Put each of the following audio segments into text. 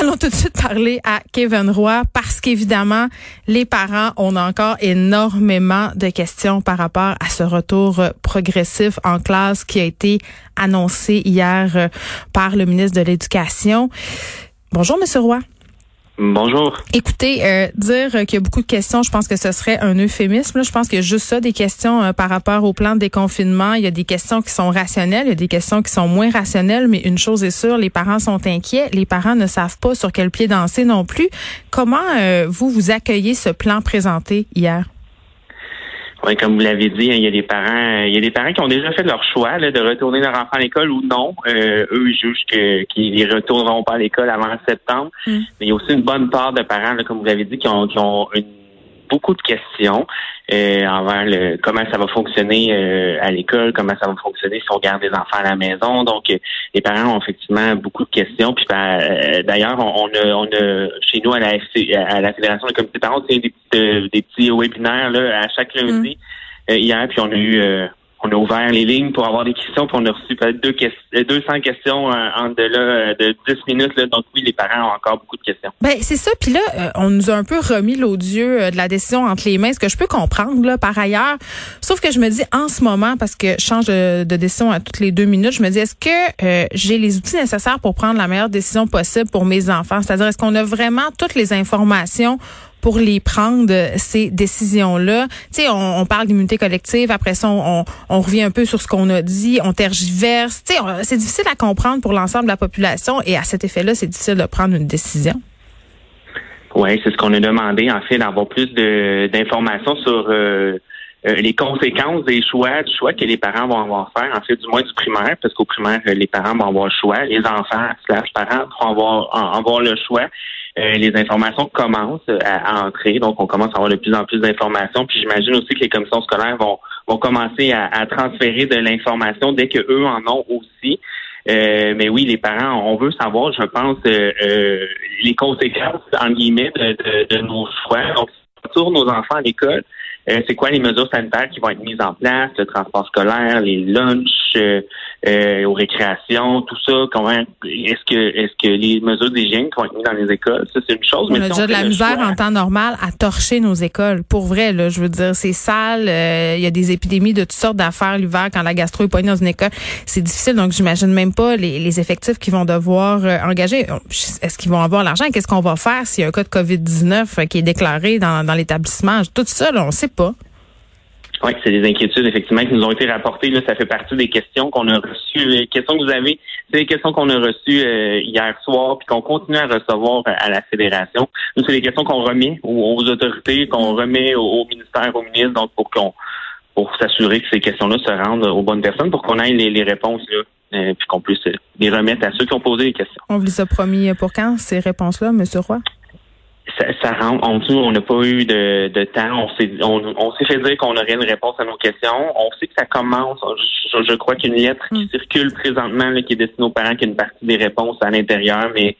Allons tout de suite parler à Kevin Roy parce qu'évidemment, les parents ont encore énormément de questions par rapport à ce retour progressif en classe qui a été annoncé hier euh, par le ministre de l'Éducation. Bonjour, Monsieur Roy. Bonjour. Écoutez, euh, dire qu'il y a beaucoup de questions, je pense que ce serait un euphémisme. Je pense qu'il y a juste ça, des questions euh, par rapport au plan de déconfinement. Il y a des questions qui sont rationnelles, il y a des questions qui sont moins rationnelles, mais une chose est sûre, les parents sont inquiets. Les parents ne savent pas sur quel pied danser non plus. Comment euh, vous, vous accueillez ce plan présenté hier? Oui, comme vous l'avez dit, il y a des parents, il y a des parents qui ont déjà fait leur choix de retourner leur enfant à l'école ou non. Euh, eux, ils jugent qu'ils ne retourneront pas à l'école avant septembre. Mm. Mais il y a aussi une bonne part de parents, comme vous l'avez dit, qui ont, qui ont une beaucoup de questions euh, envers le, comment ça va fonctionner euh, à l'école, comment ça va fonctionner si on garde des enfants à la maison. Donc, euh, les parents ont effectivement beaucoup de questions. Puis ben, d'ailleurs, on, a, on a chez nous à la à la Fédération des comités de parents, des petits, des petits webinaires là, à chaque lundi. Mm. hier, puis on a eu on a ouvert les lignes pour avoir des questions, puis on a reçu deux 200 questions euh, en delà euh, de 10 minutes. Là, donc oui, les parents ont encore beaucoup de questions. Ben c'est ça. Puis là, euh, on nous a un peu remis l'odieux de la décision entre les mains, ce que je peux comprendre là, par ailleurs. Sauf que je me dis en ce moment, parce que je change de, décision à toutes les deux minutes, je me dis est-ce que j'ai les outils nécessaires pour prendre la meilleure décision possible pour mes enfants? C'est-à-dire est-ce qu'on a vraiment toutes les informations pour les prendre ces décisions-là. Tu sais, on, parle d'immunité collective, après ça, on, revient un peu sur ce qu'on a dit, on tergiverse. Tu sais, c'est difficile à comprendre pour l'ensemble de la population et à cet effet-là, c'est difficile de prendre une décision. Oui, c'est ce qu'on a demandé, en fait, d'avoir plus d'informations sur euh, euh, les conséquences des choix, du choix que les parents vont avoir faire, en fait, du moins du primaire, parce qu'au primaire, les parents vont avoir le choix, les enfants slash parents vont avoir le choix. Euh, les informations commencent à, entrer, donc on commence à avoir de plus en plus d'informations. Puis j'imagine aussi que les commissions scolaires vont, vont commencer à, transférer de l'information dès que eux en ont aussi. Euh, mais oui, les parents, on veut savoir, je pense, euh, les conséquences, en guillemets, de, de, nos choix. Donc, retour nos enfants à l'école, euh, c'est quoi les mesures sanitaires qui vont être mises en place, le transport scolaire, les lunchs, euh, euh, aux récréations, tout ça. Comment est-ce que est-ce que les mesures d'hygiène qui vont être mises dans les écoles, ça c'est une chose. On a déjà de la misère en temps normal à torcher nos écoles. Pour vrai, là, je veux dire, c'est sale. Il y a des épidémies de toutes sortes d'affaires l'hiver quand la gastro est poignée dans une école. C'est difficile, donc j'imagine même pas les, les effectifs qu'ils vont devoir engager. Est-ce qu'ils vont avoir l'argent? Qu'est-ce qu'on va faire s'il y a un cas de COVID-19 qui est déclaré dans, dans l'établissement? Tout ça, là, on sait pas. Oui, c'est des inquiétudes effectivement qui nous ont été rapportées. Là, ça fait partie des questions qu'on a reçues. Les questions que vous avez, c'est des questions qu'on a reçues euh, hier soir, puis qu'on continue à recevoir à la fédération. Nous, c'est des questions qu'on remet aux, autorités, qu'on remet au, ministère, au ministre, donc pour qu'on pour s'assurer que ces questions-là se rendent aux bonnes personnes, pour qu'on ait les, réponses là, euh, puis qu'on puisse les remettre à ceux qui ont posé les questions. On vous les a promis pour quand ces réponses-là, Monsieur Roy? Ça, ça rentre. En dessous, on n'a pas eu de, de temps. On s'est on, s'est fait dire qu'on aurait une réponse à nos questions. On sait que ça commence. Je, crois qu'il y a une lettre qui mm. circule présentement là, qui est destinée aux parents, qui a une partie des réponses à l'intérieur, mais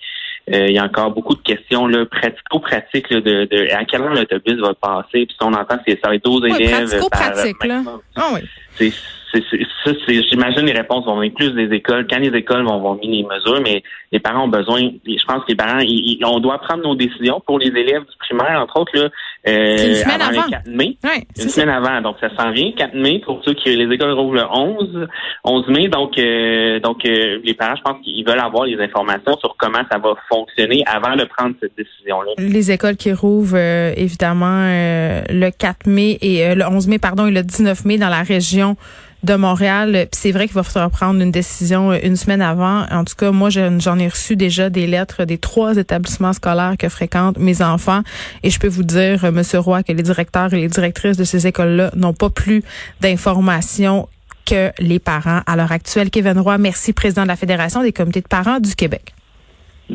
euh, il y a encore beaucoup de questions là, pratico-pratiques de, de à quelle heure l'autobus va passer? Puis si on entend, c'est ça va être 12 élèves. Pratico-pratique, là. Ah oui. C'est ça, j'imagine les réponses vont venir plus des écoles. Quand les écoles vont, vont mis les mesures, mais les parents ont besoin. Je pense que les parents, on doit prendre nos décisions pour les élèves du primaire, entre autres là. Euh, une semaine avant. Le 4 mai. une semaine avant. Donc ça s'en vient. 4 mai pour ceux qui les écoles rouvrent le 11, 11 mai. Donc euh, donc euh, les parents, je pense qu'ils veulent avoir les informations sur comment ça va fonctionner avant de prendre cette décision-là. Les écoles qui rouvrent évidemment le 4 mai et le 11 mai pardon et le 19 mai dans la région de Montréal. Puis c'est vrai qu'il va falloir prendre une décision une semaine avant. En tout cas, moi, j'en ai reçu déjà des lettres des trois établissements scolaires que fréquentent mes enfants. Et je peux vous dire, Monsieur Roy, que les directeurs et les directrices de ces écoles-là n'ont pas plus d'informations que les parents à l'heure actuelle. Kevin Roy, merci, président de la Fédération des comités de parents du Québec.